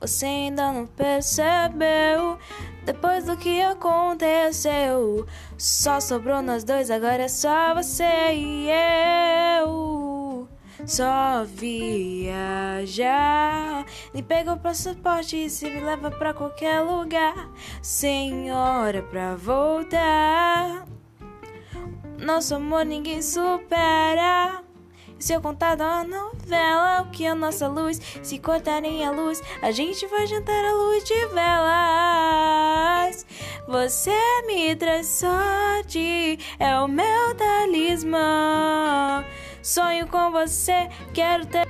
você ainda não percebeu. Depois do que aconteceu, só sobrou nós dois, agora é só você e eu. Só viajar. Me pega o passaporte e se me leva pra qualquer lugar. Sem hora pra voltar. Nosso amor ninguém supera. Se eu contar da novela, o que a nossa luz? Se cortarem a luz, a gente vai jantar a luz de velas. Você me traz sorte, é o meu talismã. Sonho com você, quero ter.